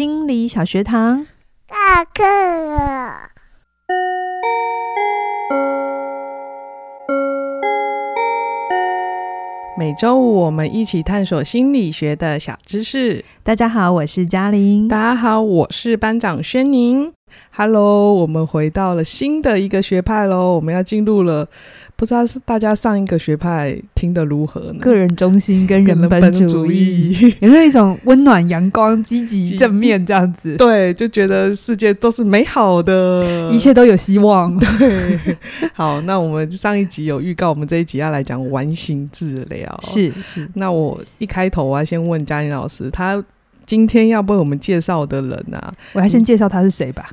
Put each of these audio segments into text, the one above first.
心理小学堂，下课了。每周五我们一起探索心理学的小知识。大家好，我是嘉玲。大家好，我是班长轩宁。Hello，我们回到了新的一个学派喽，我们要进入了。不知道是大家上一个学派听得如何呢？个人中心跟人本主义，有没有一种温暖、阳光、积极、正面这样子？对，就觉得世界都是美好的，一切都有希望。对，好，那我们上一集有预告，我们这一集要来讲完形治疗。是是，那我一开头我要先问嘉玲老师，他今天要为我们介绍的人啊，我要先介绍他是谁吧。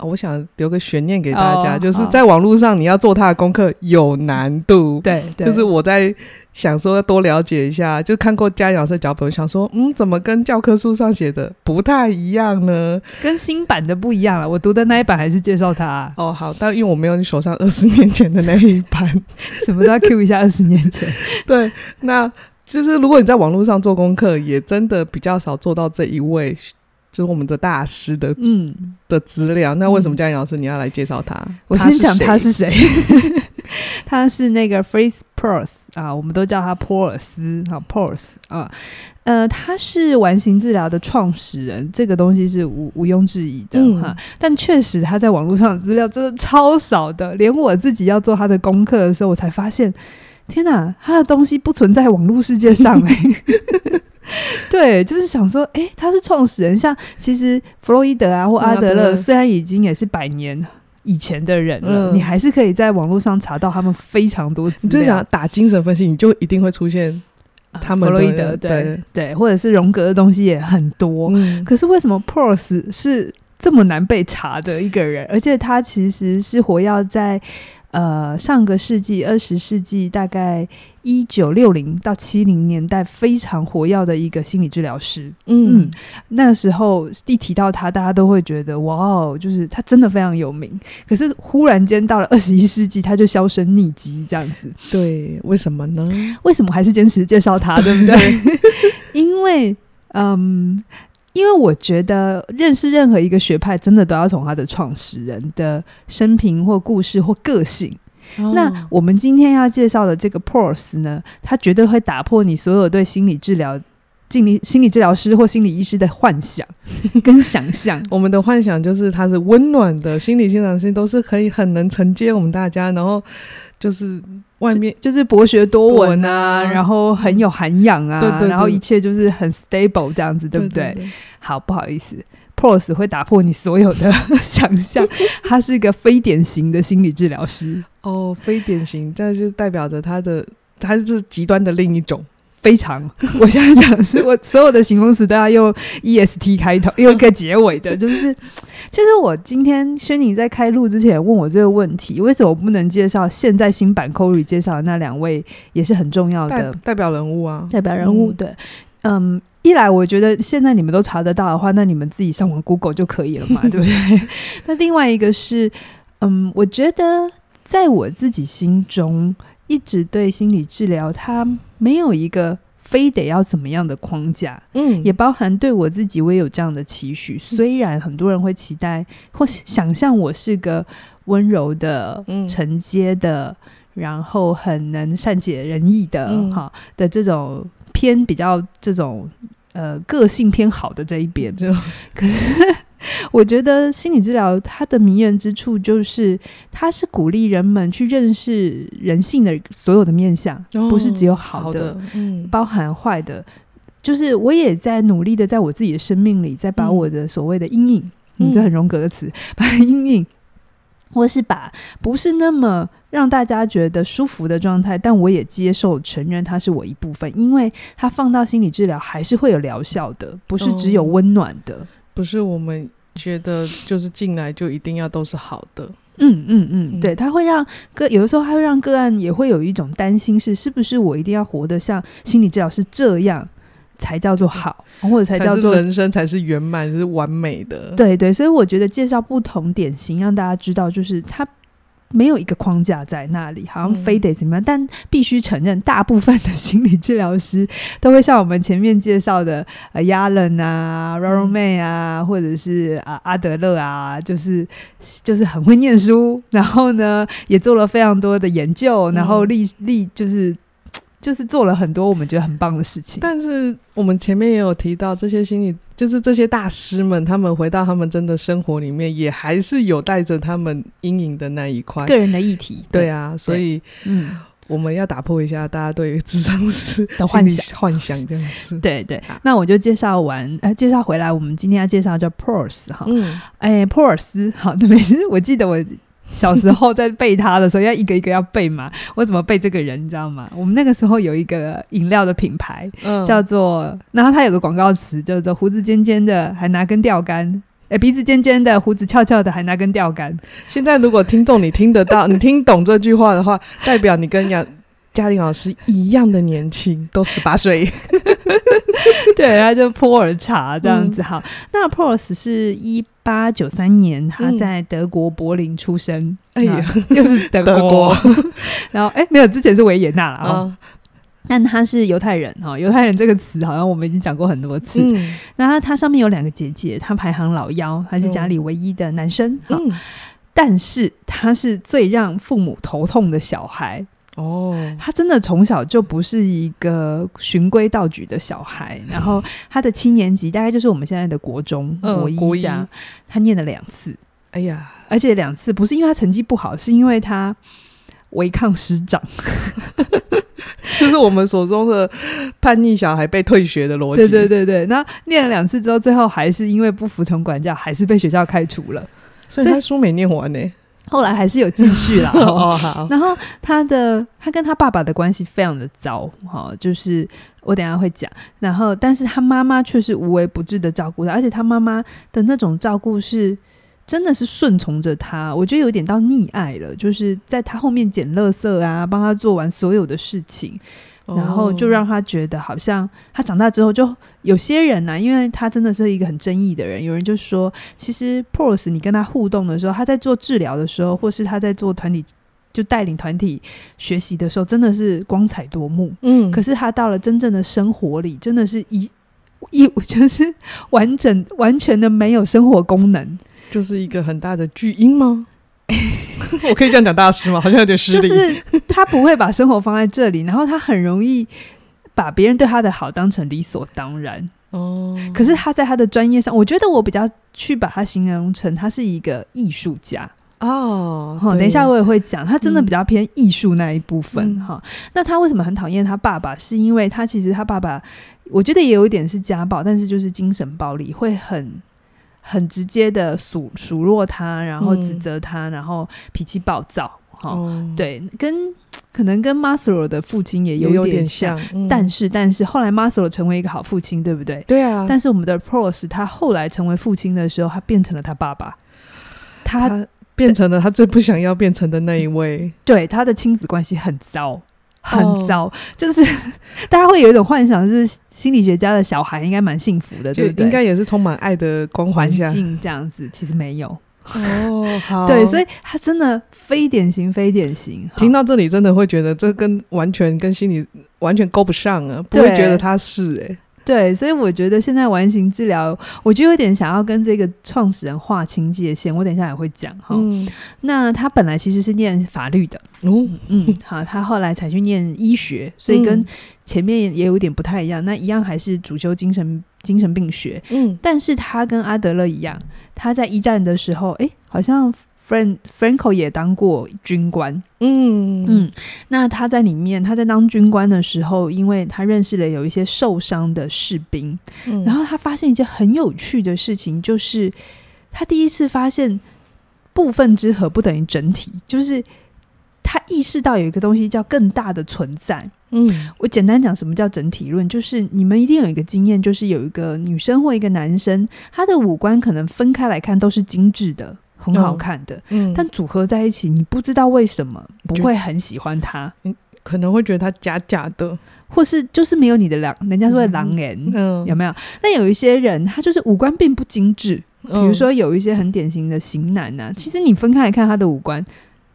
我想留个悬念给大家，哦、就是在网络上你要做他的功课有难度。对，对，就是我在想说要多了解一下，就看过嘉玲老师的脚本，想说嗯，怎么跟教科书上写的不太一样呢？跟新版的不一样了。我读的那一版还是介绍他、啊。哦，好，但因为我没有你手上二十年前的那一版，什么都要 Q 一下二十年前。对，那就是如果你在网络上做功课，也真的比较少做到这一位。就是我们的大师的嗯的资料，那为什么嘉颖老师你要来介绍他？我先讲他是谁，他是那个 Fritz Perls 啊，我们都叫他波尔斯啊呃，他是完形治疗的创始人，这个东西是毋毋庸置疑的哈。但确实他在网络上的资料真的超少的，连我自己要做他的功课的时候，我才发现，天哪，他的东西不存在网络世界上哎、欸。对，就是想说，哎，他是创始人，像其实弗洛伊德啊或阿德勒，虽然已经也是百年以前的人了，嗯、你还是可以在网络上查到他们非常多资料。你就想打精神分析，你就一定会出现他们弗洛伊德，对对，对，或者是荣格的东西也很多。嗯、可是为什么 Perls 是这么难被查的一个人？而且他其实是活跃在。呃，上个世纪二十世纪大概一九六零到七零年代非常活跃的一个心理治疗师。嗯，嗯，那时候一提到他，大家都会觉得哇哦，就是他真的非常有名。可是忽然间到了二十一世纪，他就销声匿迹这样子。对，为什么呢？为什么还是坚持介绍他？对不对？因为嗯。因为我觉得认识任何一个学派，真的都要从他的创始人的生平或故事或个性。哦、那我们今天要介绍的这个 Perls 呢，他绝对会打破你所有对心理治疗、心理心理治疗师或心理医师的幻想 跟想象。我们的幻想就是他是温暖的心理治疗师，都是可以很能承接我们大家，然后。就是外面就，就是博学多闻啊，然后很有涵养啊，对对对，然后一切就是很 stable 这样子，对不对？对好，不好意思，Perls 会打破你所有的 想象，他是一个非典型的心理治疗师。哦，非典型，这就代表着他的他是极端的另一种。非常，我现在讲的是我 所有的形容词都要用 E S T 开头，用一个结尾的，就是其实我今天轩宁在开录之前问我这个问题，为什么我不能介绍现在新版 c o r y 介绍的那两位也是很重要的代，代表人物啊？代表人物，对，嗯，一来我觉得现在你们都查得到的话，那你们自己上网 Google 就可以了嘛，对不对？那另外一个是，嗯，我觉得在我自己心中。一直对心理治疗，它没有一个非得要怎么样的框架，嗯，也包含对我自己，我也有这样的期许。虽然很多人会期待或想象我是个温柔的、承接的，然后很能善解人意的，哈、嗯、的这种偏比较这种呃个性偏好的这一边，就。可是。我觉得心理治疗它的迷人之处就是，它是鼓励人们去认识人性的所有的面相，哦、不是只有好的，好的嗯，包含坏的。就是我也在努力的，在我自己的生命里，在把我的所谓的阴影，嗯，这很荣格的词，把阴影，或是把不是那么让大家觉得舒服的状态，但我也接受承认它是我一部分，因为它放到心理治疗还是会有疗效的，不是只有温暖的。哦不是我们觉得就是进来就一定要都是好的，嗯嗯嗯，对，他会让个有的时候他会让个案也会有一种担心，是是不是我一定要活得像心理治疗师这样才叫做好，或者才叫做人生才是圆满是完美的？对对，所以我觉得介绍不同典型，让大家知道，就是他没有一个框架在那里，好像非得怎么样。嗯、但必须承认，大部分的心理治疗师都会像我们前面介绍的 呃亚伦啊、Rollo May 啊，或者是啊阿德勒啊，就是就是很会念书，然后呢也做了非常多的研究，然后立立就是。就是做了很多我们觉得很棒的事情，但是我们前面也有提到，这些心理就是这些大师们，他们回到他们真的生活里面，也还是有带着他们阴影的那一块个人的议题。对，对啊，所以嗯，我们要打破一下大家对于智商师的幻想，幻想这样子。对对，那我就介绍完，呃，介绍回来，我们今天要介绍叫 Peirce 哈，嗯，哎，Peirce 好，那没事，我记得我。小时候在背他的时候，要一个一个要背嘛。我怎么背这个人，你知道吗？我们那个时候有一个饮料的品牌，嗯、叫做，然后它有个广告词叫做“胡子尖尖的，还拿根钓竿”，哎、欸，鼻子尖尖的，胡子翘翘的，还拿根钓竿。现在如果听众你听得到，你听懂这句话的话，代表你跟杨嘉玲老师一样的年轻，都十八岁。对，他就普洱茶这样子。好，嗯、那 Peirce 是一八九三年，他在德国柏林出生。哎呀，又是德国。然后，哎，没有，之前是维也纳了啊。哦、但他是犹太人哈，犹太人这个词好像我们已经讲过很多次。嗯、那他他上面有两个姐姐，他排行老幺，他是家里唯一的男生。嗯，但是他是最让父母头痛的小孩。哦，他真的从小就不是一个循规蹈矩的小孩，然后他的七年级大概就是我们现在的国中，嗯、国一，国一。他念了两次，哎呀，而且两次不是因为他成绩不好，是因为他违抗师长，就是我们所说的叛逆小孩被退学的逻辑。对对对对，那念了两次之后，最后还是因为不服从管教，还是被学校开除了，所以他书没念完呢、欸。后来还是有继续啦，哦。然后他的他跟他爸爸的关系非常的糟，哈，就是我等下会讲。然后，但是他妈妈却是无微不至的照顾他，而且他妈妈的那种照顾是真的是顺从着他，我觉得有点到溺爱了，就是在他后面捡垃圾啊，帮他做完所有的事情。然后就让他觉得好像他长大之后，就有些人呢、啊，因为他真的是一个很争议的人，有人就说，其实 Peirce 你跟他互动的时候，他在做治疗的时候，或是他在做团体就带领团体学习的时候，真的是光彩夺目。嗯，可是他到了真正的生活里，真的是一一就是完整完全的没有生活功能，就是一个很大的巨婴吗？我可以这样讲大师吗？好像有点失礼。就是他不会把生活放在这里，然后他很容易把别人对他的好当成理所当然。哦，可是他在他的专业上，我觉得我比较去把他形容成他是一个艺术家。哦，好，等一下我也会讲，他真的比较偏艺术那一部分。哈、嗯，那他为什么很讨厌他爸爸？是因为他其实他爸爸，我觉得也有一点是家暴，但是就是精神暴力会很。很直接的数数落他，然后指责他，嗯、然后脾气暴躁，哈、哦，对，跟可能跟 Maslow 的父亲也有点，像，嗯、但是但是后来 Maslow 成为一个好父亲，对不对？对啊。但是我们的 Peirce 他后来成为父亲的时候，他变成了他爸爸，他，他变成了他最不想要变成的那一位，对，他的亲子关系很糟。很糟，哦、就是 大家会有一种幻想，是心理学家的小孩应该蛮幸福的，对不对？应该也是充满爱的光环境这样子，其实没有哦。好，对，所以他真的非典型，非典型。听到这里，真的会觉得这跟完全跟心理完全勾不上啊，不会觉得他是哎、欸。对，所以我觉得现在完形治疗，我就有点想要跟这个创始人划清界限。我等一下也会讲哈。嗯、那他本来其实是念法律的，嗯嗯，好，他后来才去念医学，所以跟前面也有点不太一样。那一样还是主修精神精神病学，嗯，但是他跟阿德勒一样，他在一战的时候，哎，好像。Frank Frankl 也当过军官，嗯嗯，那他在里面，他在当军官的时候，因为他认识了有一些受伤的士兵，嗯、然后他发现一件很有趣的事情，就是他第一次发现部分之和不等于整体，就是他意识到有一个东西叫更大的存在。嗯，我简单讲什么叫整体论，就是你们一定有一个经验，就是有一个女生或一个男生，他的五官可能分开来看都是精致的。很好看的，嗯，但组合在一起，你不知道为什么不会很喜欢他，可能会觉得他假假的，或是就是没有你的狼，人家说的狼人，嗯，有没有？那有一些人，他就是五官并不精致，比如说有一些很典型的型男呐，其实你分开来看他的五官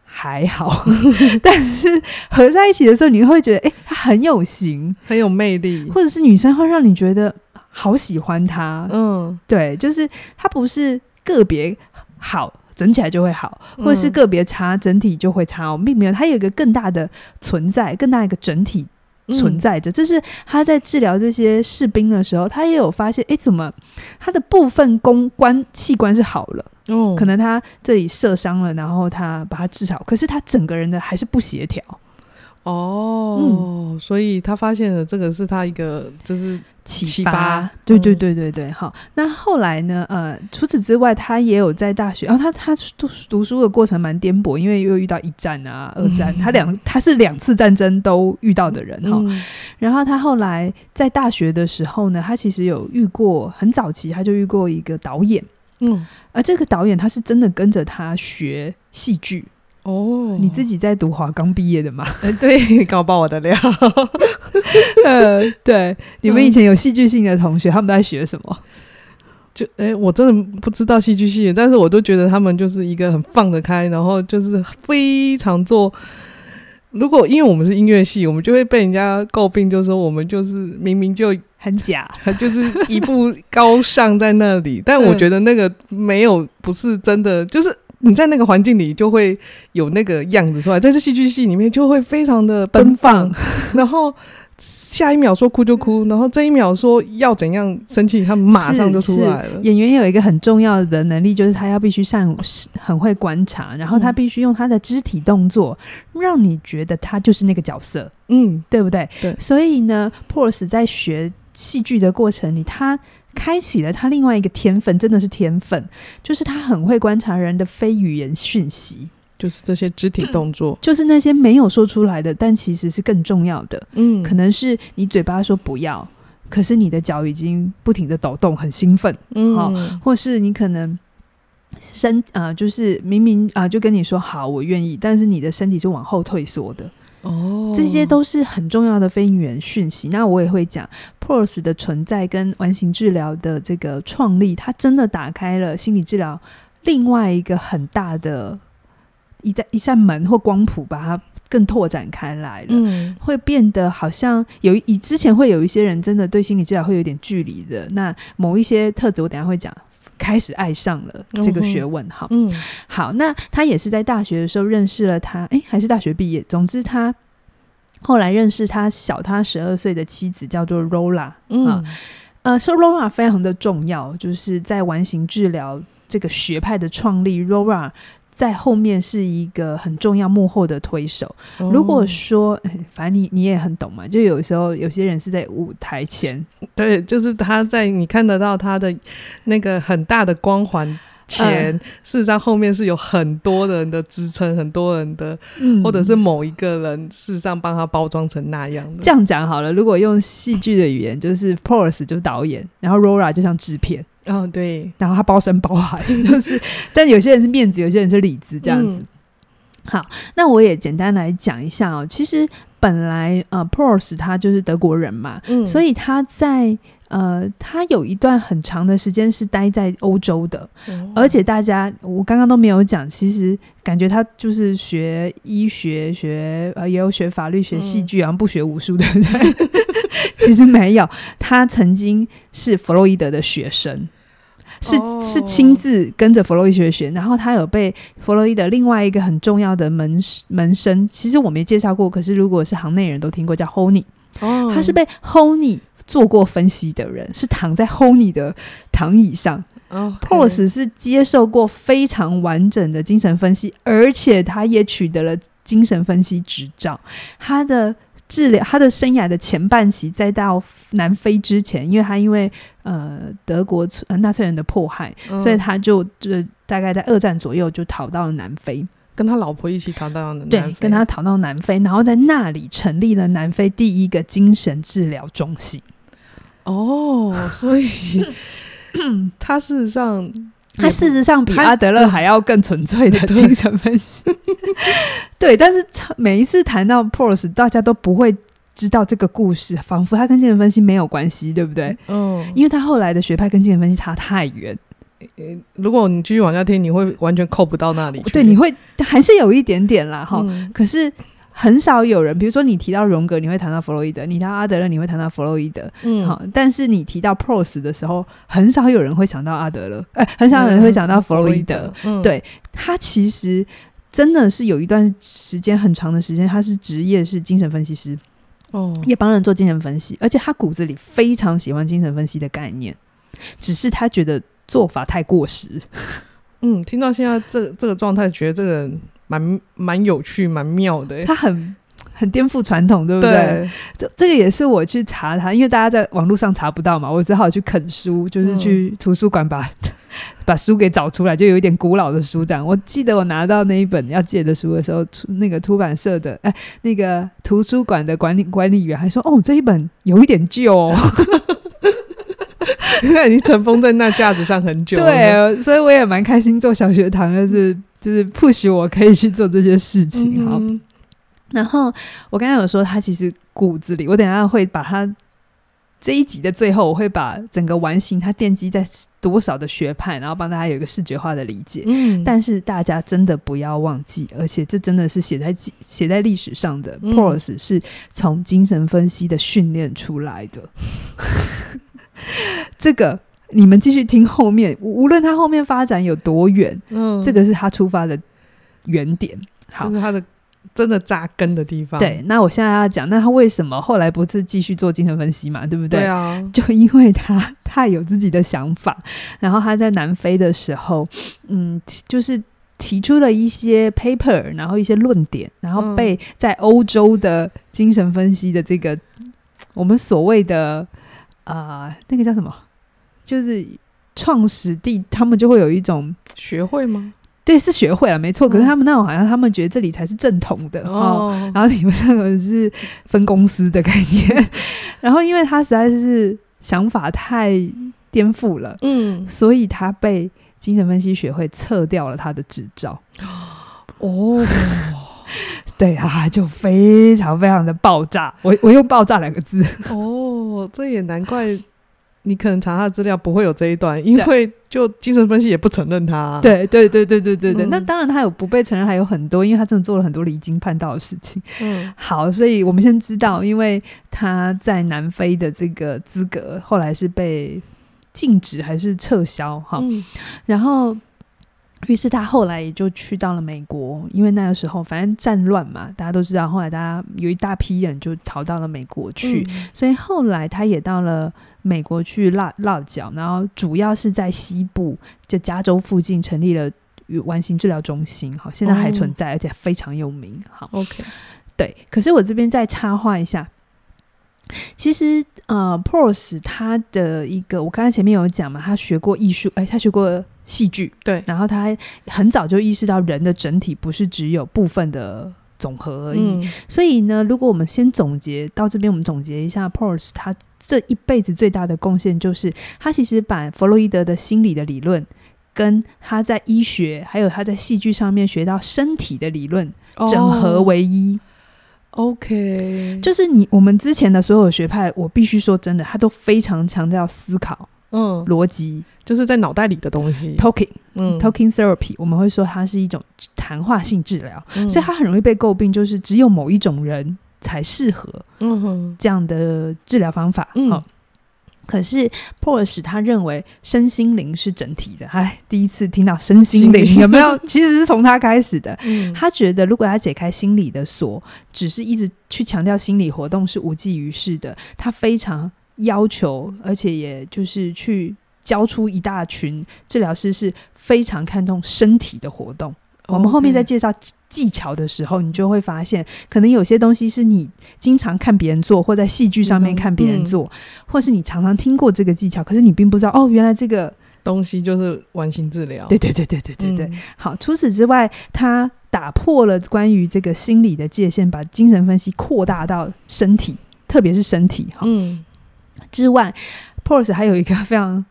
还好，但是合在一起的时候，你会觉得，哎、欸，他很有型，很有魅力，或者是女生会让你觉得好喜欢他。嗯，对，就是他不是个别好，整起来就会好，或者是个别差，整体就会差。我并没有，他有一个更大的存在，更大一个整体存在着。这、嗯、是他在治疗这些士兵的时候，他也有发现，哎、欸，怎么他的部分公关器官是好了？哦，可能他这里射伤了，然后他把他治好，可是他整个人的还是不协调。哦，嗯，所以他发现了这个是他一个就是启发，对对对对对。好，那后来呢？呃，除此之外，他也有在大学，然后他他读读书的过程蛮颠簸，因为又遇到一战啊、二战，嗯，他两他是两次战争都遇到的人哈，嗯。然后他后来在大学的时候呢，他其实有遇过很早期，他就遇过一个导演。嗯，而这个导演他是真的跟着他学戏剧哦。你自己在读华冈毕业的吗？欸、对，刚爆我的料。呃，对，你们以前有戏剧性的同学，他们在学什么？就哎、欸，我真的不知道戏剧系，但是我都觉得他们就是一个很放得开，然后就是非常做。如果因为我们是音乐系，我们就会被人家诟病，就是说我们就是明明就。很假，就是一步高尚在那里，但我觉得那个没有不是真的，就是你在那个环境里就会有那个样子出来，在这戏剧系里面就会非常的奔放，然后下一秒说哭就哭，然后这一秒说要怎样生气，他马上就出来了。演员有一个很重要的能力，就是他要必须善 很会观察，然后他必须用他的肢体动作让你觉得他就是那个角色，嗯，对不对？对，所以呢，Porras 在学。戏剧的过程里，他开启了他另外一个天分，真的是天分，就是他很会观察人的非语言讯息，就是这些肢体动作，就是那些没有说出来的，但其实是更重要的。嗯，可能是你嘴巴说不要，可是你的脚已经不停的抖动，很兴奋。嗯，好，或是你可能身啊、呃，就是明明啊、呃，就跟你说好，我愿意，但是你的身体是往后退缩的。哦，这些都是很重要的非语言讯息。那我也会讲 Porras 的存在跟完形治疗的这个创立，它真的打开了心理治疗另外一个很大的一扇一扇门或光谱，把它更拓展开来了。嗯，会变得好像有以之前会有一些人真的对心理治疗会有点距离的。那某一些特质，我等下会讲，开始爱上了这个学问。好，嗯，好，那他也是在大学的时候认识了他，诶，还是大学毕业。总之，他后来认识他小他十二岁的妻子，叫做 Rola，。嗯，啊、呃，说 Rola 非常的重要，就是在完形治疗这个学派的创立，Laura 在后面是一个很重要幕后的推手。哦、如果说，反正你你也很懂嘛，就有时候有些人是在舞台前，对，就是他在你看得到他的那个很大的光环前，事实上后面是有很多人的支撑，很多人的，嗯、或者是某一个人，事实上帮他包装成那样的。这样讲好了，如果用戏剧的语言，就是 Porras 就是导演，然后 Rora 就像制片。哦，对，然后他包山包海，就是，但有些人是面子，有些人是里子，这样子。嗯、好，那我也简单来讲一下哦。其实本来呃，Porras 他就是德国人嘛，嗯，所以他在呃，他有一段很长的时间是待在欧洲的，嗯、而且大家我刚刚都没有讲，其实感觉他就是学医学，学呃也有学法律，学戏剧，然后不学武术，对不对？其实没有，他曾经是弗洛伊德的学生。是是亲自跟着弗洛伊学学，然后他有被弗洛伊的另外一个很重要的门门生，其实我没介绍过，可是如果是行内人都听过，叫 Honey。哦，他是被 Honey 做过分析的人，是躺在 Honey 的躺椅上。哦，Porras 是接受过非常完整的精神分析，而且他也取得了精神分析执照。他的。治疗他的生涯的前半期，再到南非之前，因为他因为呃德国纳粹人的迫害，嗯、所以他就就大概在二战左右就逃到了南非，跟他老婆一起逃到了南非，对，跟他逃到南非，然后在那里成立了南非第一个精神治疗中心。哦，所以 他事实上。他事实上比阿德勒还要更纯粹的精神分析，对。但是每一次谈到 Porras，大家都不会知道这个故事，仿佛他跟精神分析没有关系，对不对？嗯，因为他后来的学派跟精神分析差太远。如果你继续往下听，你会完全扣不到那里去。对，你会还是有一点点啦，哈、嗯。可是很少有人，比如说你提到荣格，你会谈到弗洛伊德；你提到阿德勒，你会谈到弗洛伊德。嗯，好。但是你提到 Proust 的时候，很少有人会想到阿德勒，哎、欸，很少有人会想到弗洛伊德。嗯，对，他其实真的是有一段时间很长的时间，他是职业是精神分析师。哦，也帮人做精神分析，而且他骨子里非常喜欢精神分析的概念，只是他觉得做法太过时。嗯，听到现在这这个状态，觉得这个蛮蛮有趣、蛮妙的。他很很颠覆传统，对不对？对，这这个也是我去查他，因为大家在网络上查不到嘛，我只好去啃书，就是去图书馆把。嗯 把书给找出来，就有一点古老的书这样。我记得我拿到那一本要借的书的时候，出那个出版社的哎，那个图书馆的管理管理员还说：“哦，这一本有一点旧哦。”因为已经尘封在那架子上很久了。对，所以我也蛮开心做小学堂，就是就是 push 我可以去做这些事情。好，嗯、然后我刚才有说他其实骨子里，我等一下会把他。这一集的最后，我会把整个完形它奠基在多少的学派，然后帮大家有一个视觉化的理解。嗯，但是大家真的不要忘记，而且这真的是写在写在历史上的。Proust、嗯、是从精神分析的训练出来的。这个你们继续听后面，无论他后面发展有多远，嗯，这个是他出发的原点。好，就是他的。真的扎根的地方。对，那我现在要讲，那他为什么后来不是继续做精神分析嘛？对不对？对啊，就因为他太有自己的想法，然后他在南非的时候，嗯，就是提出了一些 paper，然后一些论点，然后被在欧洲的精神分析的这个、嗯、我们所谓的啊、呃，那个叫什么？就是创始地，他们就会有一种学会吗？对，是学会了，没错。可是他们那种好像他们觉得这里才是正统的哦，哦，然后你们这个是分公司的概念。然后因为他实在是想法太颠覆了，嗯，所以他被精神分析学会撤掉了他的执照。哦，对啊，就非常非常的爆炸。我我用爆炸两个字。哦，这也难怪。你可能查他的资料不会有这一段，因为就精神分析也不承认他、啊。对对对对对对对，那、嗯、当然他有不被承认，还有很多，因为他真的做了很多离经叛道的事情。嗯，好，所以我们先知道，因为他在南非的这个资格后来是被禁止还是撤销？哈、嗯，然后。于是他后来也就去到了美国，因为那个时候反正战乱嘛，大家都知道。后来大家有一大批人就逃到了美国去，嗯、所以后来他也到了美国去落落脚，然后主要是在西部，就加州附近成立了完形治疗中心。好，现在还存在，哦、而且非常有名。好，OK，对。可是我这边再插话一下，其实呃，Proust 他的一个，我刚才前面有讲嘛，他学过艺术，哎，他学过。戏剧。对，然后他很早就意识到人的整体不是只有部分的总和而已。嗯、所以呢，如果我们先总结到这边，我们总结一下，Proust 他这一辈子最大的贡献就是，他其实把弗洛伊德的心理的理论，跟他在医学还有他在戏剧上面学到身体的理论整合为一。哦、OK，就是你我们之前的所有学派，我必须说真的，他都非常强调思考，嗯，逻辑。就是在脑袋里的东西，talking，嗯，talking therapy，我们会说它是一种谈话性治疗，嗯，所以它很容易被诟病，就是只有某一种人才适合，嗯哼，这样的治疗方法，嗯，可是 Proust 他认为身心灵是整体的，哎，第一次听到身心灵有没有？其实是从他开始的，嗯，他觉得如果他解开心理的锁，只是一直去强调心理活动是无济于事的，他非常要求，而且也就是去。教出一大群治疗师是非常看重身体的活动。我们后面在介绍技巧的时候，你就会发现，可能有些东西是你经常看别人做，或在戏剧上面看别人做，嗯，或是你常常听过这个技巧，可是你并不知道哦，原来这个东西就是完形治疗。对对对对对对对。嗯、好，除此之外，他打破了关于这个心理的界限，把精神分析扩大到身体，特别是身体。哈，嗯。之外，Porsche 还有一个非常。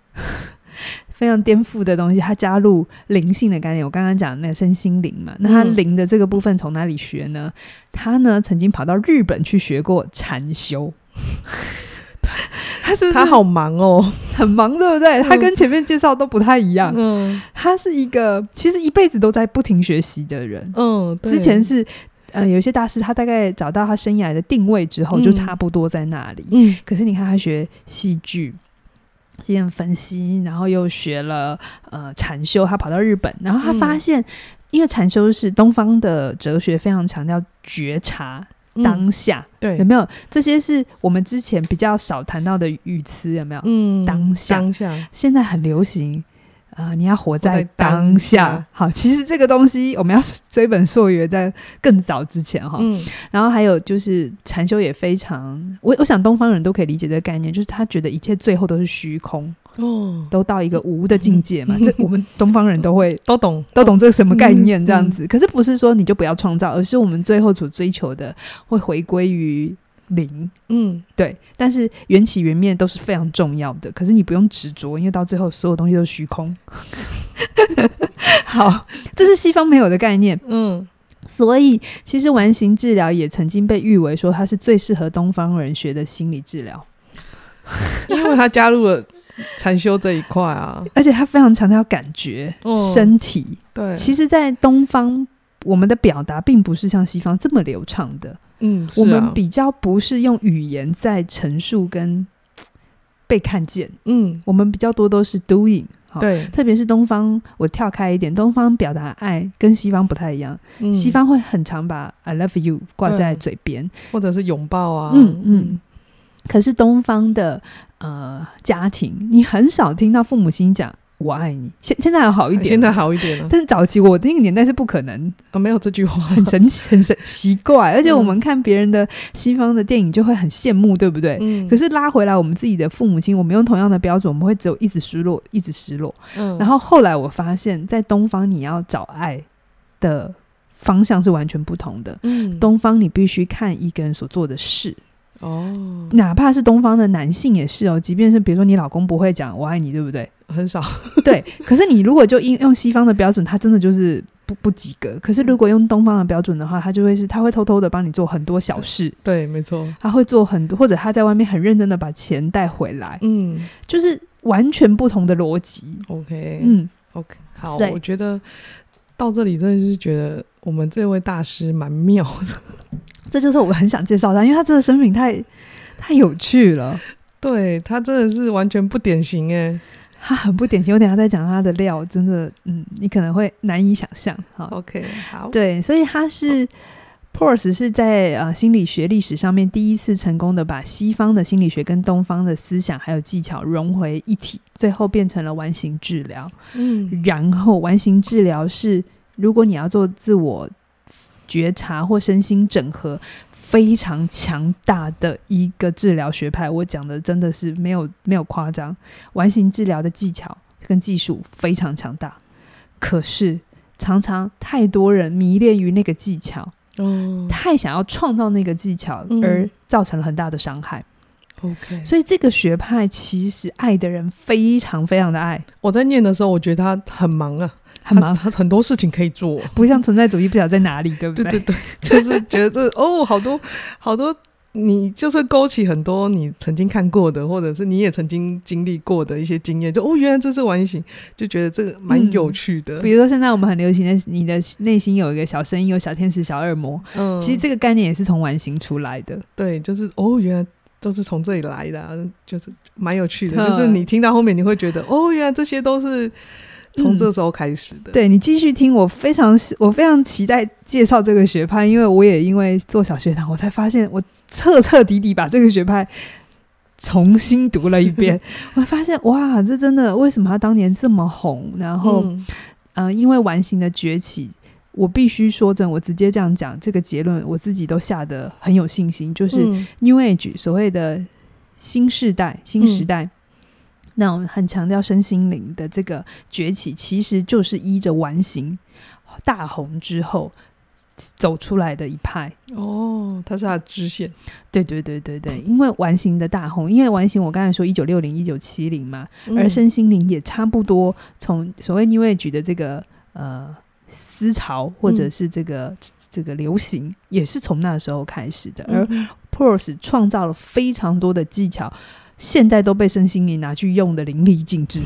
非常颠覆的东西，他加入灵性的概念。我刚刚讲那个身心灵嘛，那他灵的这个部分从哪里学呢？嗯、他呢曾经跑到日本去学过禅修。他是不是他好忙哦？很忙，对不对？他跟前面介绍都不太一样。嗯，他是一个其实一辈子都在不停学习的人。嗯，之前是呃，有些大师他大概找到他生涯的定位之后，就差不多在那里。嗯，可是你看他学戏剧。经验分析，然后又学了呃禅修，他跑到日本，然后他发现，嗯、因为禅修是东方的哲学，非常强调觉察当下，嗯、对，有没有这些是我们之前比较少谈到的语词？有没有？嗯，当下，当下，现在很流行。啊、呃，你要活在当下。当下好，其实这个东西我们要追本溯源，在更早之前哈。嗯。然后还有就是禅修也非常，我我想东方人都可以理解这个概念，就是他觉得一切最后都是虚空哦，都到一个无的境界嘛。嗯、这我们东方人都会 都懂，都懂这个什么概念这样子。嗯嗯、可是不是说你就不要创造，而是我们最后所追求的会回归于。零，嗯，对，但是缘起缘灭都是非常重要的。可是你不用执着，因为到最后所有东西都是虚空。好，这是西方没有的概念，嗯，所以其实完形治疗也曾经被誉为说它是最适合东方人学的心理治疗，因为它加入了禅修这一块啊，而且它非常强调感觉、嗯、身体。对，其实，在东方，我们的表达并不是像西方这么流畅的。嗯，我们比较不是用语言在陈述跟被看见，嗯，我们比较多都是 doing，对，特别是东方，我跳开一点，东方表达爱跟西方不太一样，嗯，西方会很常把 I love you 挂在嘴边，或者是拥抱啊，嗯。嗯，可是东方的呃家庭，你很少听到父母亲讲。我爱你，现现在还好一点，现在好一点了。但是早期我那个年代是不可能啊，没有这句话，很神奇，很神奇怪。而且我们看别人的西方的电影就会很羡慕，对不对？嗯。可是拉回来，我们自己的父母亲，我们用同样的标准，我们会只有一直失落，一直失落。嗯。然后后来我发现，在东方你要找爱的方向是完全不同的。嗯。东方你必须看一个人所做的事。哦。哪怕是东方的男性也是哦，即便是比如说你老公不会讲我爱你，对不对？很少，对。可是你如果就用用西方的标准，他真的就是不不及格。可是如果用东方的标准的话，他就会是他会偷偷的帮你做很多小事。对，没错，他会做很多，或者他在外面很认真的把钱带回来。嗯，就是完全不同的逻辑。OK，嗯，OK，好，我觉得到这里真的是觉得我们这位大师蛮妙的。这就是我很想介绍他，因为他这个生平太太有趣了。对，他真的是完全不典型哎。他很不典型，我等下再讲他的料，真的，嗯，你可能会难以想象。好，OK，好，对，所以他是 Peirce 是在呃心理学历史上面第一次成功的把西方的心理学跟东方的思想还有技巧融为一体，最后变成了完形治疗。嗯，然后完形治疗是如果你要做自我觉察或身心整合。非常强大的一个治疗学派，我讲的真的是没有没有夸张。完形治疗的技巧跟技术非常强大，可是常常太多人迷恋于那个技巧，哦，太想要创造那个技巧，而造成了很大的伤害。OK，所以这个学派其实爱的人非常非常的爱。我在念的时候，我觉得他很忙啊。很很多事情可以做，不像存在主义不晓得在哪里，对不对？对对对，就是觉得这哦，好多好多，你就是勾起很多你曾经看过的，或者是你也曾经经历过的一些经验，就哦，原来这是完形，就觉得这个蛮有趣的。嗯，比如说现在我们很流行的，你的内心有一个小声音，有小天使、小恶魔，嗯，其实这个概念也是从完形出来的。对，就是哦，原来都是从这里来的啊，就是蛮有趣的。就是你听到后面，你会觉得哦，原来这些都是。从这时候开始的，嗯、对，你继续听，我非常我非常期待介绍这个学派，因为我也因为做小学堂，我才发现我彻彻底底把这个学派重新读了一遍，我发现哇，这真的为什么他当年这么红？然后，嗯、呃，因为完形的崛起，我必须说真，我直接这样讲这个结论，我自己都下得很有信心，就是 New Age 所谓的新世代、新时代。嗯那种很强调身心灵的这个崛起，其实就是依着完形大红之后走出来的一派哦，它是他的支线。对对对对对，因为完形的大红，因为完形我刚才说一九六零一九七零嘛，嗯、而身心灵也差不多从所谓 New Age 的这个呃思潮或者是这个、嗯、这个流行，也是从那时候开始的。而 Peirce 创造了非常多的技巧。现在都被身心灵拿去用的淋漓尽致。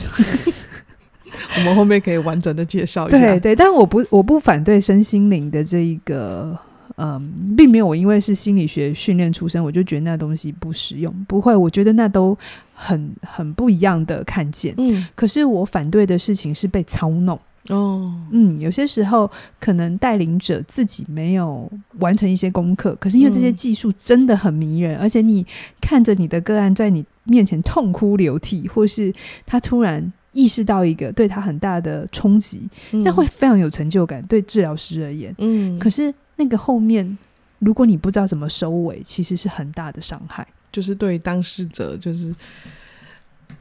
我们后面可以完整的介绍一下。对对，但我不我不反对身心灵的这一个，嗯，并没有我因为是心理学训练出身，我就觉得那东西不实用。不会，我觉得那都很很不一样的看见。嗯，可是我反对的事情是被操弄。哦，嗯，有些时候可能带领者自己没有完成一些功课，可是因为这些技术真的很迷人，嗯、而且你看着你的个案在你面前痛哭流涕，或是他突然。意识到一个对他很大的冲击，那、嗯、会非常有成就感。对治疗师而言，嗯，可是那个后面，如果你不知道怎么收尾，其实是很大的伤害。就是对当事者，就是，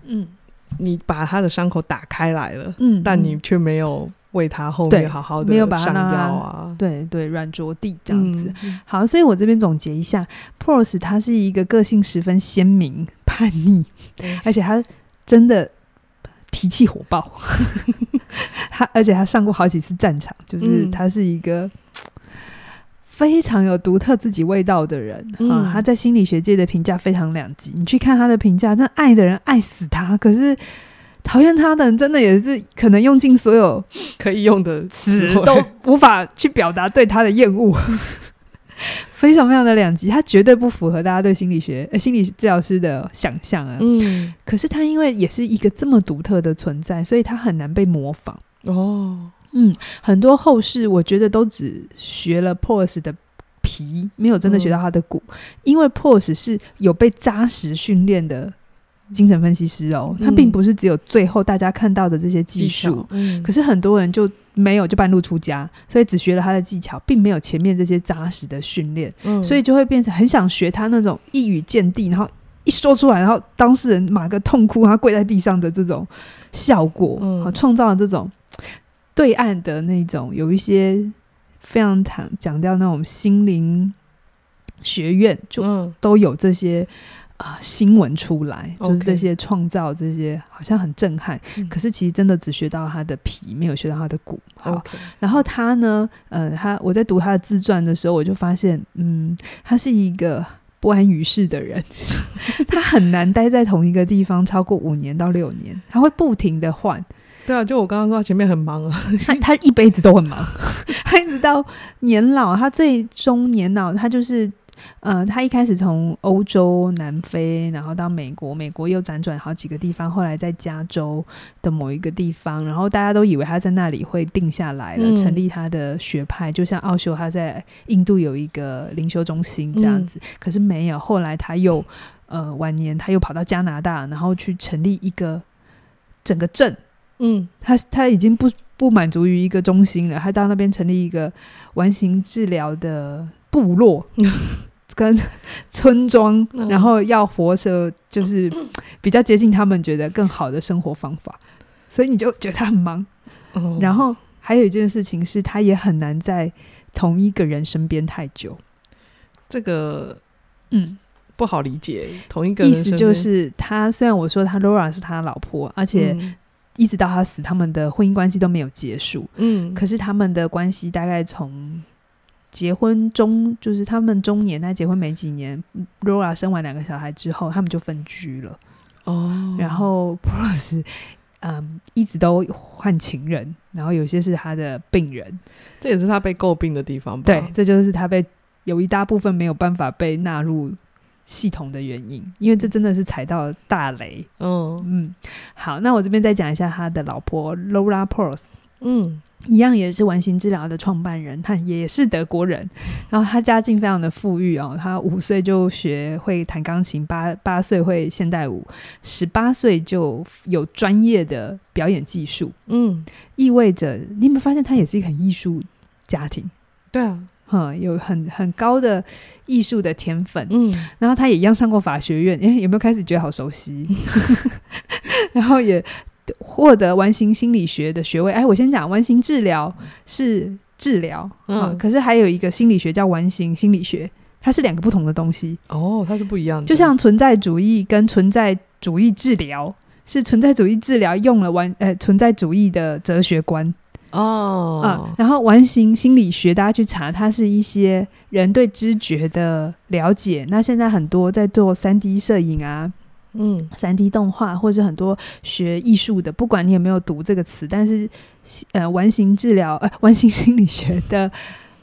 嗯，你把他的伤口打开来了，嗯，但你却没有为他后面好好的没有把他上药啊，对对，软着地这样子。嗯、好，所以我这边总结一下，Prose 他是一个个性十分鲜明、叛逆，而且他真的。脾气火爆，他而且他上过好几次战场，就是他是一个非常有独特自己味道的人啊。他在心理学界的评价非常两极。你去看他的评价，那爱的人爱死他，可是讨厌他的人真的也是可能用尽所有可以用的词都无法去表达对他的厌恶。非常非常的两极，他绝对不符合大家对心理学、呃、心理治疗师的想象啊。嗯，可是他因为也是一个这么独特的存在，所以他很难被模仿。哦，嗯，很多后世我觉得都只学了 Prose 的皮，没有真的学到他的骨，嗯、因为 Prose 是有被扎实训练的。精神分析师哦，他并不是只有最后大家看到的这些技术，嗯、可是很多人就没有就半路出家，所以只学了他的技巧，并没有前面这些扎实的训练，嗯、所以就会变成很想学他那种一语见地，然后一说出来，然后当事人马个痛哭，然后跪在地上的这种效果，嗯，创造了这种对岸的那种有一些非常谈讲到那种心灵学院，就都有这些。啊、呃，新闻出来就是这些创造，这些好像很震撼。可是其实真的只学到他的皮，没有学到他的骨。好.然后他呢，呃，他我在读他的自传的时候，我就发现，嗯，他是一个不安于世的人，他很难待在同一个地方超过五年到六年，他会不停的换。对啊，就我刚刚说，他前面很忙啊，他他一辈子都很忙，他一直到年老，他最终年老，他就是。呃，他一开始从欧洲、南非，然后到美国，美国又辗转好几个地方，后来在加州的某一个地方，然后大家都以为他在那里会定下来了，嗯、成立他的学派，就像奥修他在印度有一个灵修中心这样子，嗯、可是没有。后来他又呃晚年，他又跑到加拿大，然后去成立一个整个镇。嗯，他他已经不不满足于一个中心了，他到那边成立一个完形治疗的部落。跟村庄，然后要活着，就是 比较接近他们觉得更好的生活方法，所以你就觉得他很忙。哦、然后还有一件事情是，他也很难在同一个人身边太久。这个，嗯，不好理解。同一个意思就是，他虽然我说他 Laura 是他老婆，而且一直到他死，他们的婚姻关系都没有结束。嗯，可是他们的关系大概从。结婚中就是他们中年，他结婚没几年，Rora 生完两个小孩之后，他们就分居了。哦，然后 Prose 嗯一直都换情人，然后有些是他的病人，这也是他被诟病的地方吧？对，这就是他被有一大部分没有办法被纳入系统的原因，因为这真的是踩到了大雷。嗯嗯，好，那我这边再讲一下他的老婆 Laura Prose。嗯。一样也是完形治疗的创办人，他也是德国人。然后他家境非常的富裕哦，他五岁就学会弹钢琴，八八岁会现代舞，十八岁就有专业的表演技术。嗯，意味着你有没有发现他也是一个很艺术家庭？对啊，哈，有很很高的艺术的天分。嗯，然后他也一样上过法学院，诶，有没有开始觉得好熟悉？然后也。获得完形心理学的学位，哎，我先讲完形治疗是治疗，嗯、啊，可是还有一个心理学叫完形心理学，它是两个不同的东西。哦，它是不一样的。就像存在主义跟存在主义治疗，是存在主义治疗用了完，呃，存在主义的哲学观。哦，啊，然后完形心理学，大家去查，它是一些人对知觉的了解。那现在很多在做三 D 摄影啊。嗯，三 D 动画，或者很多学艺术的，不管你有没有读这个词，但是呃，完形治疗，呃，完形心理学的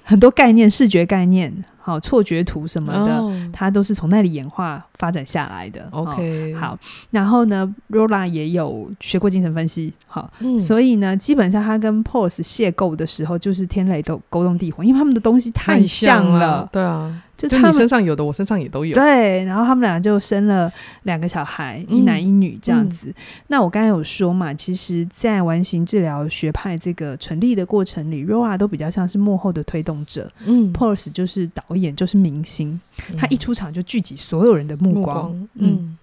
很多概念，视觉概念。好，错觉图什么的，哦、它都是从那里演化发展下来的。OK，、哦、好，然后呢，Rola 也有学过精神分析，好，嗯、所以呢，基本上他跟 Porges 邂逅的时候，就是天雷都沟通地火，因为他们的东西太像了。了对啊。就他们就你身上有的，我身上也都有。对，然后他们俩就生了两个小孩，嗯、一男一女这样子。嗯、那我刚才有说嘛，其实，在完形治疗学派这个成立的过程里，Laura 都比较像是幕后的推动者。嗯，Porges 就是导演，就是明星，嗯、他一出场就聚集所有人的目光。目光嗯，嗯，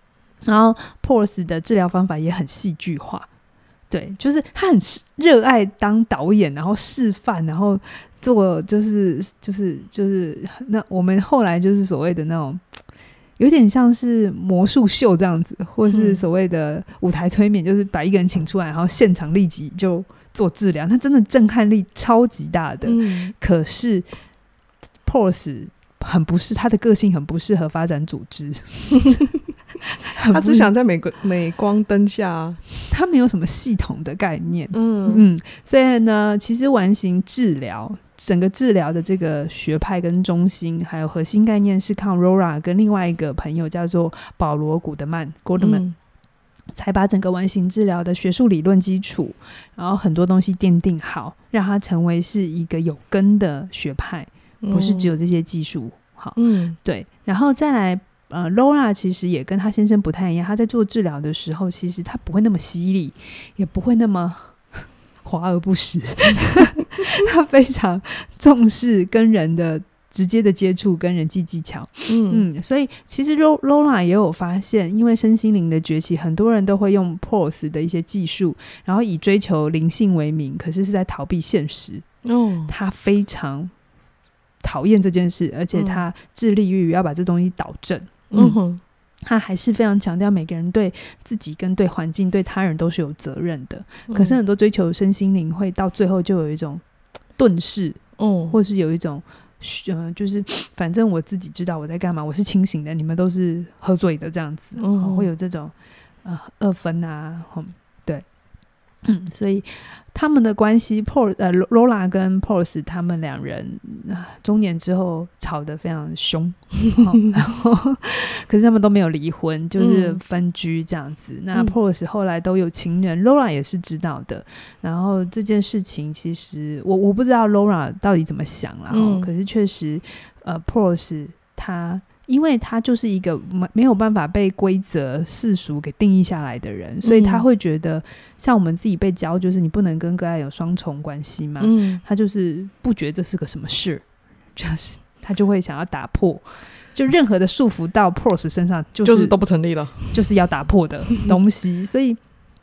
然后 Porges 的治疗方法也很戏剧化。对，就是他很热爱当导演，然后示范，然后。做就是就是就是那我们后来就是所谓的那种，有点像是魔术秀这样子，或是所谓的舞台催眠，就是把一个人请出来，然后现场立即就做治疗，他真的震撼力超级大的。嗯、可是 Porges 很不适，他的个性很不适合发展组织。他只想在美光镁光灯下，他没有什么系统的概念。嗯。嗯，所以呢，其实完形治疗整个治疗的这个学派跟中心，还有核心概念是靠 Laura 跟另外一个朋友叫做保罗古德曼 Goldman、嗯、才把整个完形治疗的学术理论基础，然后很多东西奠定好，让它成为是一个有根的学派，不是只有这些技术。好，嗯，对，然后再来。呃，Laura 其实也跟她先生不太一样。她在做治疗的时候，其实她不会那么犀利，也不会那么 华而不实。她非常重视跟人的直接的接触跟人际技巧。嗯嗯，所以其实 Laura 也有发现，因为身心灵的崛起，很多人都会用 Porges 的一些技术，然后以追求灵性为名，可是是在逃避现实。哦，他非常讨厌这件事，而且他致力于要把这东西导正。嗯。哼，他还是非常强调每个人对自己、跟对环境、对他人都是有责任的。嗯、可是很多追求身心灵会到最后就有一种 顿世，哦、嗯，或是有一种，呃，就是 反正我自己知道我在干嘛，我是清醒的，你们都是喝醉的这样子，嗯，会有这种呃二分啊，对。嗯，所以他们的关系，Por 呃，Laura 跟 Porges 他们两人啊，中年之后吵得非常凶，然后 可是他们都没有离婚，就是分居这样子。嗯、那 Porges 后来都有情人，Laura 也是知道的。然后这件事情其实我我不知道 Laura 到底怎么想了，嗯、可是确实，呃，Porges 他。因为他就是一个没没有办法被规则世俗给定义下来的人，所以他会觉得，像我们自己被教，就是你不能跟个案有双重关系嘛。嗯，他就是不觉得这是个什么事，就是他就会想要打破，就任何的束缚到 Porges 身上，就是，就是都不成立了，就是要打破的东西。所以，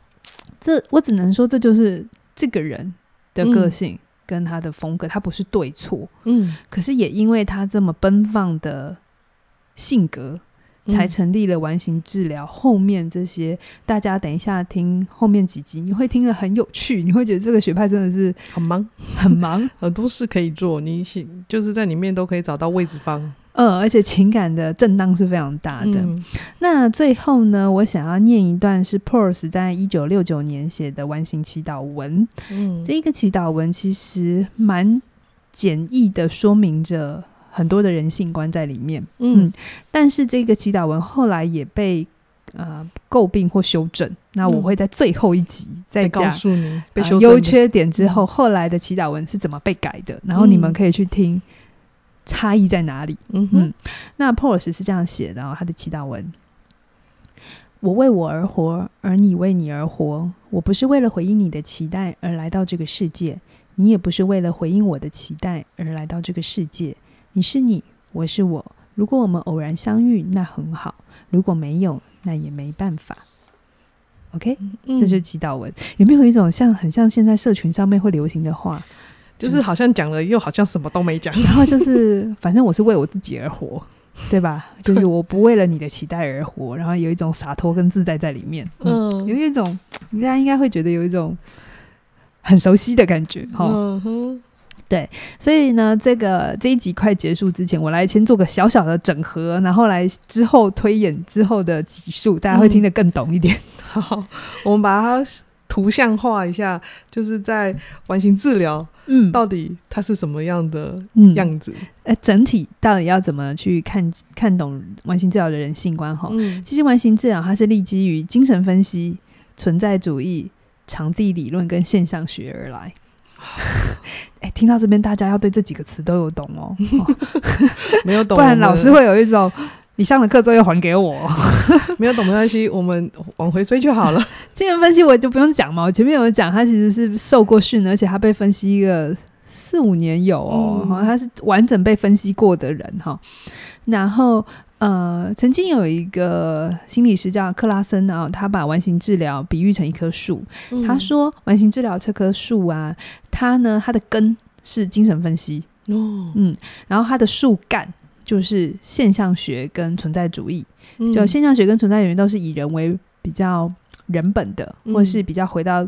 这我只能说，这就是这个人的个性跟他的风格，他不是对错。嗯，可是也因为他这么奔放的。性格才成立了完形治疗。嗯、后面这些，大家等一下听后面几集，你会听得很有趣，你会觉得这个学派真的是很忙，很忙，很多事可以做，你就是在里面都可以找到位置方。嗯，而且情感的震荡是非常大的。嗯、那最后呢，我想要念一段是 Porges 在一九六九年写的完形祈祷文。嗯，这个祈祷文其实蛮简易的，说明着。很多的人性观在里面，嗯，嗯，但是这个祈祷文后来也被呃诟病或修正。那我会在最后一集再告诉你被优缺点之后，后来的祈祷文是怎么被改的，然后你们可以去听差异在哪里。嗯哼，那 Porges 是这样写的，他的祈祷文：我为我而活，而你为你而活。我不是为了回应你的期待而来到这个世界，你也不是为了回应我的期待而来到这个世界。你是你，我是我。如果我们偶然相遇，那很好；如果没有，那也没办法。OK，、嗯、这就是祈祷文。有没有一种像很像现在社群上面会流行的话，就是好像讲了，又好像什么都没讲。然后就是，反正我是为我自己而活，对吧？就是我不为了你的期待而活。然后有一种洒脱跟自在在里面。嗯，有一种，大家应该会觉得有一种很熟悉的感觉。哈。对，所以呢，这个这一集快结束之前，我来先做个小小的整合，然后来之后推演之后的集数，大家会听得更懂一点。嗯、好，我们把它图像化一下，就是在完形治疗，嗯，到底它是什么样的样子？呃、嗯，整体到底要怎么去看看懂完形治疗的人性观？哈、嗯，其实完形治疗它是立基于精神分析、存在主义、场地理论跟现象学而来。哎，听到这边，大家要对这几个词都有懂哦，哦 没有懂，不然老师会有一种你上了课之后要还给我。没有懂没关系，我们往回追就好了。精神分析我就不用讲嘛，我前面有讲，他其实是受过训的，而且他被分析一个四五年有哦，嗯、他是完整被分析过的人哈。然后。呃，曾经有一个心理师叫克拉森啊，他把完形治疗比喻成一棵树。嗯、他说，完形治疗这棵树啊，它呢，它的根是精神分析，哦、嗯，然后它的树干就是现象学跟存在主义。嗯、就现象学跟存在主义都是以人为比较人本的，嗯、或是比较回到。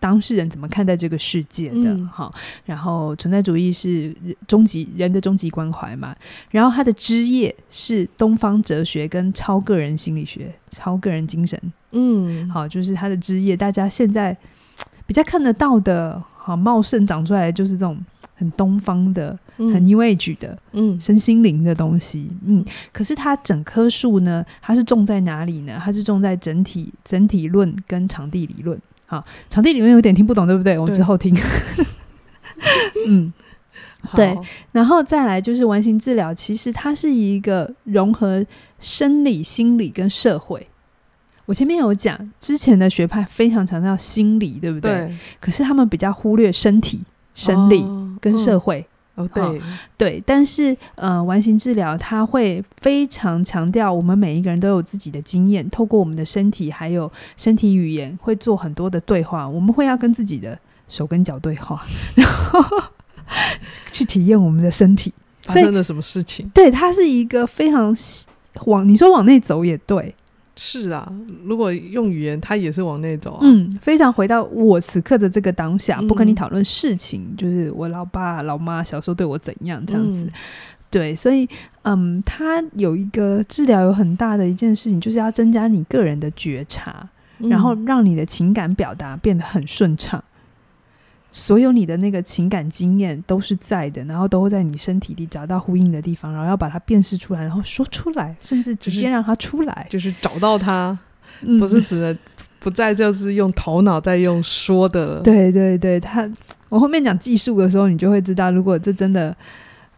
当事人怎么看待这个世界的？哈、嗯，然后存在主义是终极人的终极关怀嘛，然后它的枝叶是东方哲学跟超个人心理学、超个人精神。嗯，好，就是它的枝叶，大家现在 比较看得到的，好茂盛长出来，就是这种很东方的、嗯、很 New Age 的，嗯，身心灵的东西。嗯，可是它整棵树呢，它是种在哪里呢？它是种在整体整体论跟场地理论。好，场地里面有点听不懂，对不对？我们之后听。嗯，对，然后再来就是完形治疗，其实它是一个融合生理、心理跟社会。我前面有讲，之前的学派非常强调心理，对不对？对。可是他们比较忽略身体、生理跟社会。哦嗯哦，对、哦、对，但是呃，完形治疗它会非常强调，我们每一个人都有自己的经验，透过我们的身体还有身体语言，会做很多的对话。我们会要跟自己的手跟脚对话，然后 去体验我们的身体发生了什么事情。对，它是一个非常往你说往内走也对。是啊，如果用语言，他也是往内走啊。嗯，非常回到我此刻的这个当下，不跟你讨论事情，嗯、就是我老爸老妈小时候对我怎样这样子。嗯、对，所以嗯，他有一个治疗有很大的一件事情，就是要增加你个人的觉察，嗯、然后让你的情感表达变得很顺畅。所有你的那个情感经验都是在的，然后都会在你身体里找到呼应的地方，然后要把它辨识出来，然后说出来，甚至直接让它出来，就是、就是、找到它，嗯、不是指的不再就是用头脑在用说的。对对对，他我后面讲技术的时候，你就会知道，如果这真的。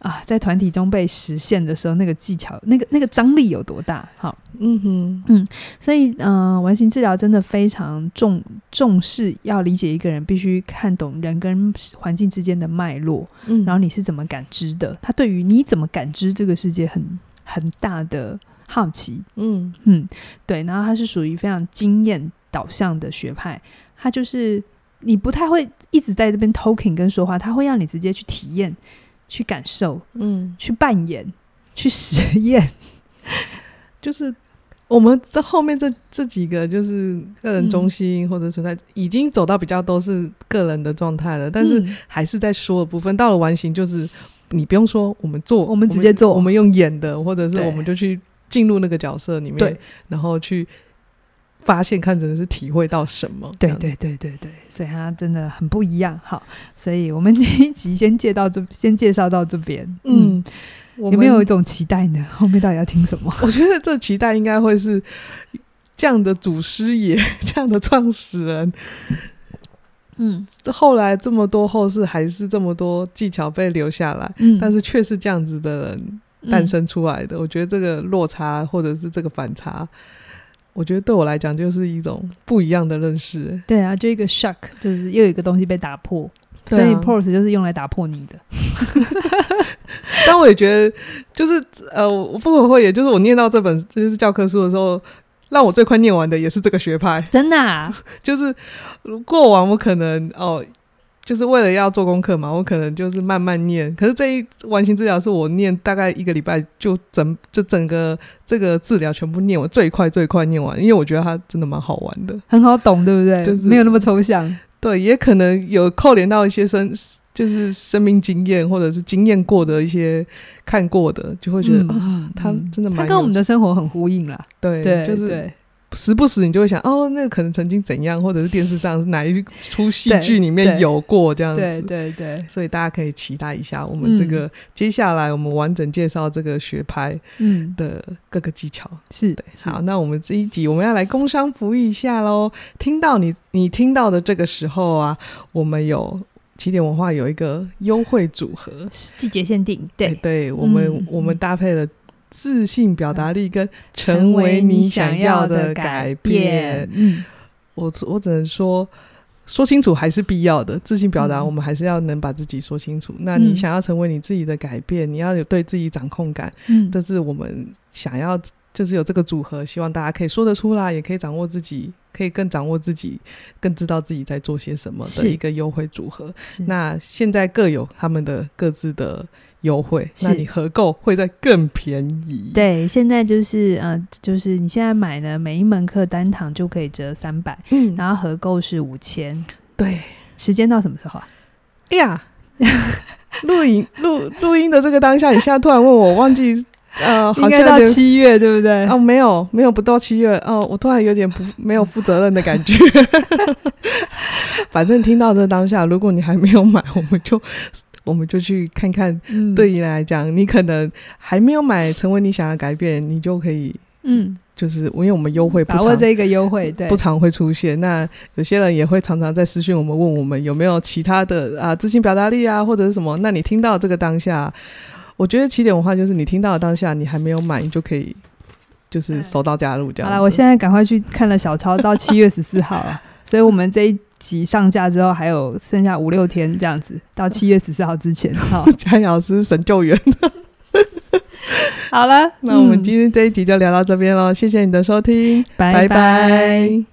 啊，在团体中被实现的时候，那个技巧、那个那个张力有多大？好，嗯哼，嗯，所以，嗯、呃，完形治疗真的非常重重视，要理解一个人，必须看懂人跟环境之间的脉络，嗯，然后你是怎么感知的？他对于你怎么感知这个世界很很大的好奇，嗯嗯，对，然后他是属于非常经验导向的学派，他就是你不太会一直在这边 talking 跟说话，他会让你直接去体验。去感受，嗯，去扮演，去实验，就是我们这后面这这几个，就是个人中心或者存在，已经走到比较都是个人的状态了。但是还是在说的部分，到了完形，就是你不用说，我们做，我们直接做，我们用演的，或者是我们就去进入那个角色里面，对，然后去。发现看着是体会到什么？对对对对对，所以它真的很不一样。好，所以我们第一集先介到这，先介绍到这边。嗯，有没有一种期待呢？后面到底要听什么？我觉得这期待应该会是这样的祖师爷，这样的创始人。嗯，这后来这么多后世，还是这么多技巧被留下来。嗯，但是却是这样子的人诞生出来的。嗯，我觉得这个落差，或者是这个反差。我觉得对我来讲就是一种不一样的认识。对啊，就一个 shock，就是又有一个东西被打破，啊、所以 pose 就是用来打破你的。但我也觉得，就是呃，我不可讳言，就是我念到这本就是教科书的时候，让我最快念完的也是这个学派。真的啊，就是过往我可能哦。就是为了要做功课嘛，我可能就是慢慢念。可是这一完形治疗是我念大概一个礼拜就整就整个这个治疗全部念完，最快最快念完，因为我觉得它真的蛮好玩的，很好懂，对不对？就是没有那么抽象。对，也可能有扣连到一些生，就是生命经验或者是经验过的一些看过的，就会觉得啊、嗯哦，他真的蛮，他跟我们的生活很呼应啦。对，对，就是。对时不时你就会想，哦，那个可能曾经怎样，或者是电视上哪一出戏剧里面有过这样子，对对对，对，所以大家可以期待一下我们这个、嗯、接下来我们完整介绍这个学拍嗯的各个技巧、嗯、是对。好，那我们这一集我们要来工商服务一下喽。听到你你听到的这个时候啊，我们有起点文化有一个优惠组合，季节限定，对、欸、对，我们、嗯、我们搭配了。自信表达力跟成为你想要的改变，嗯，我我只能说，说清楚还是必要的。自信表达，我们还是要能把自己说清楚。嗯、那你想要成为你自己的改变，你要有对自己掌控感，嗯，这是我们想要，就是有这个组合，希望大家可以说得出来，也可以掌握自己，可以更掌握自己，更知道自己在做些什么的一个优惠组合。那现在各有他们的各自的。优惠，那你合购会再更便宜。对，现在就是呃，就是你现在买呢，每一门课单堂就可以折三百，嗯，然后合购是五千。对，时间到什么时候啊？哎呀，录影录录音的这个当下，你现在突然问我，忘记呃，好像到七月对不对？哦，没有没有，不到七月哦，我突然有点不没有负责任的感觉。反正听到这当下，如果你还没有买，我们就。我们就去看看，对你来讲，嗯，你可能还没有买，成为你想要改变，你就可以，嗯，就是因为我们优惠不常，把握这个优惠，对，不常会出现。那有些人也会常常在私讯我们，问我们有没有其他的啊，自信表达力啊，或者是什么。那你听到这个当下，我觉得起点文化就是你听到的当下，你还没有买，你就可以就是手到加入这样。好了，我现在赶快去看了小超，到七月十四号了，所以我们这一。集上架之后还有剩下五六天这样子，到七月十四号之前，好，佳颖老师神救援。好了，那我们今天这一集就聊到这边喽，谢谢你的收听，拜拜。拜拜。